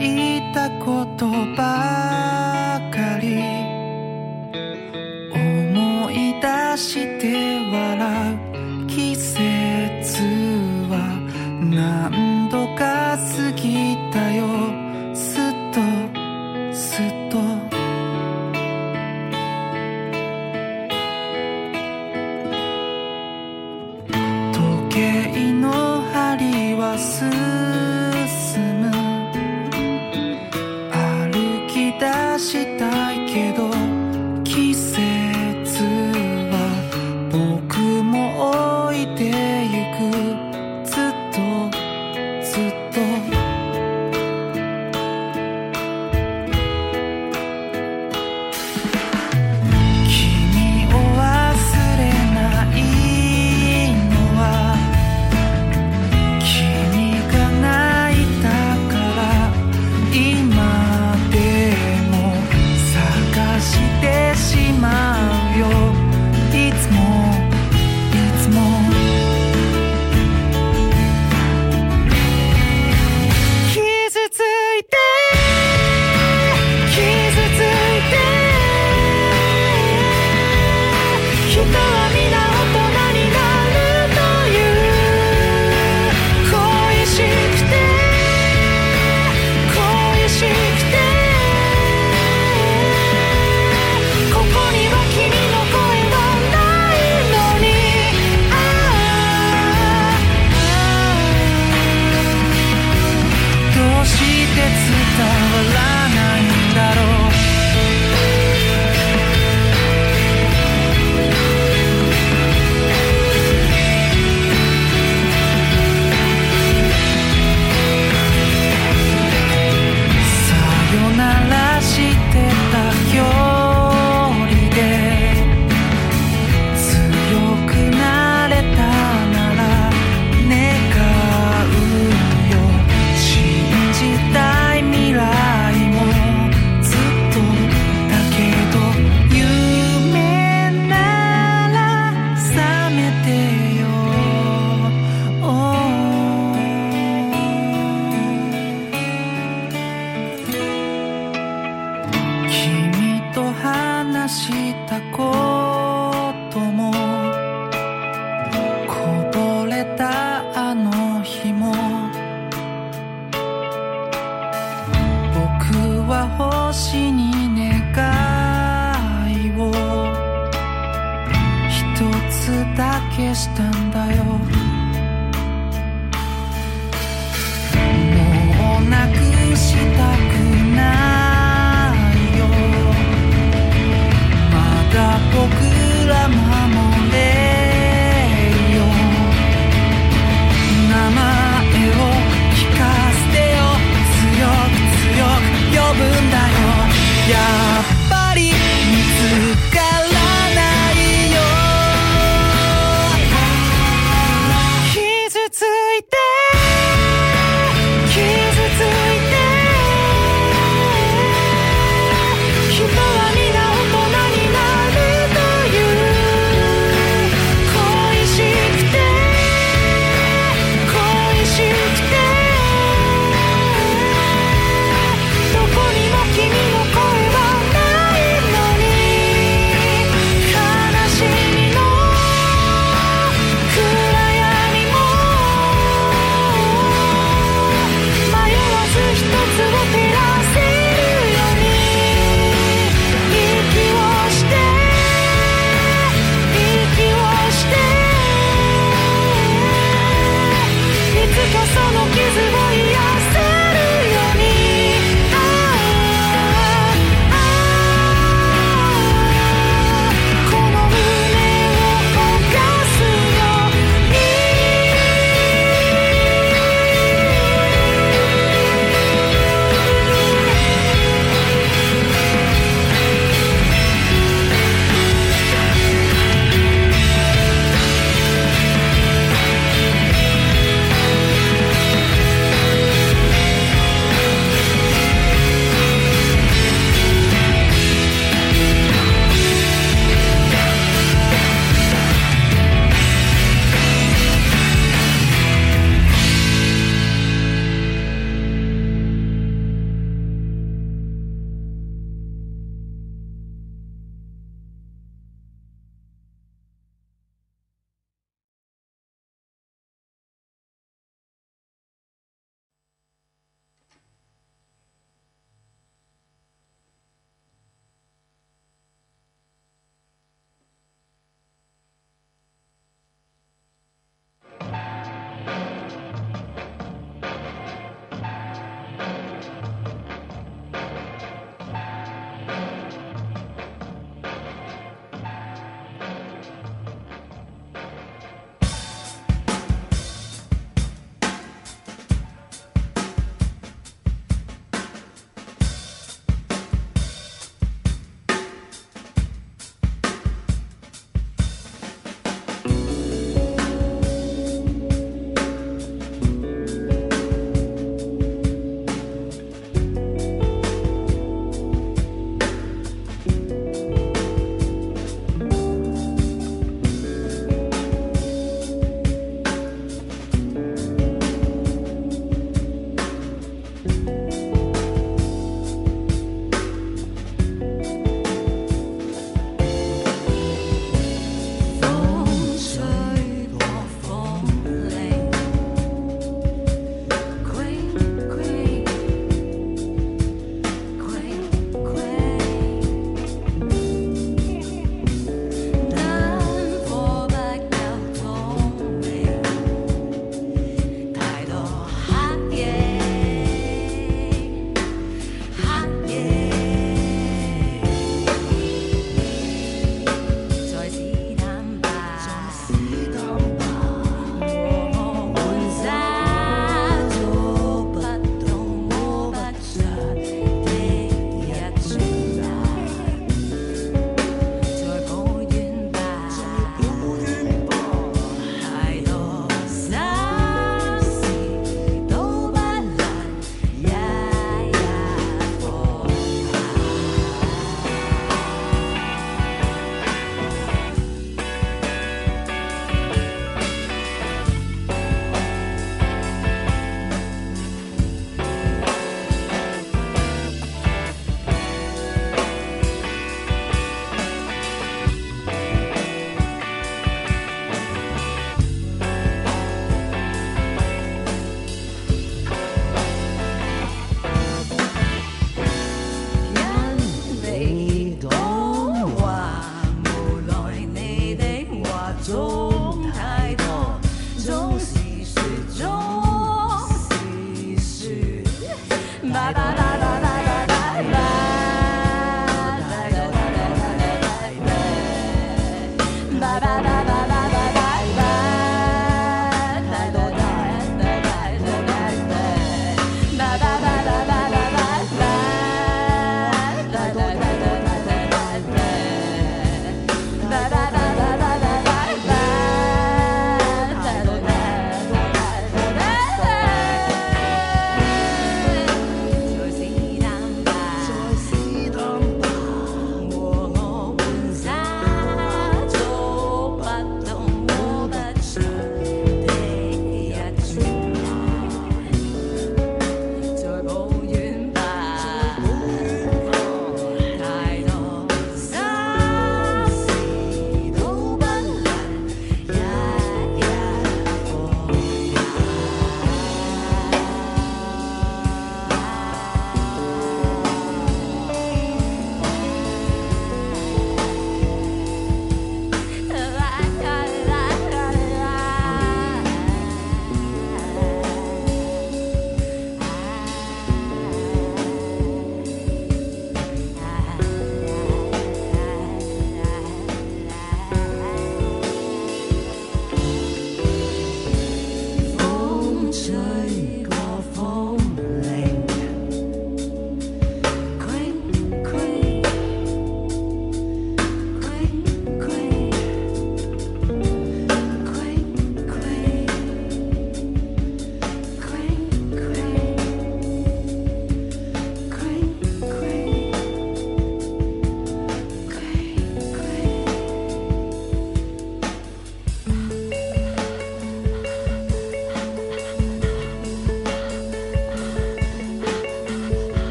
いたことばかり。思い出して笑う季節は何度か過ぎ book は星に願いを。一つだけした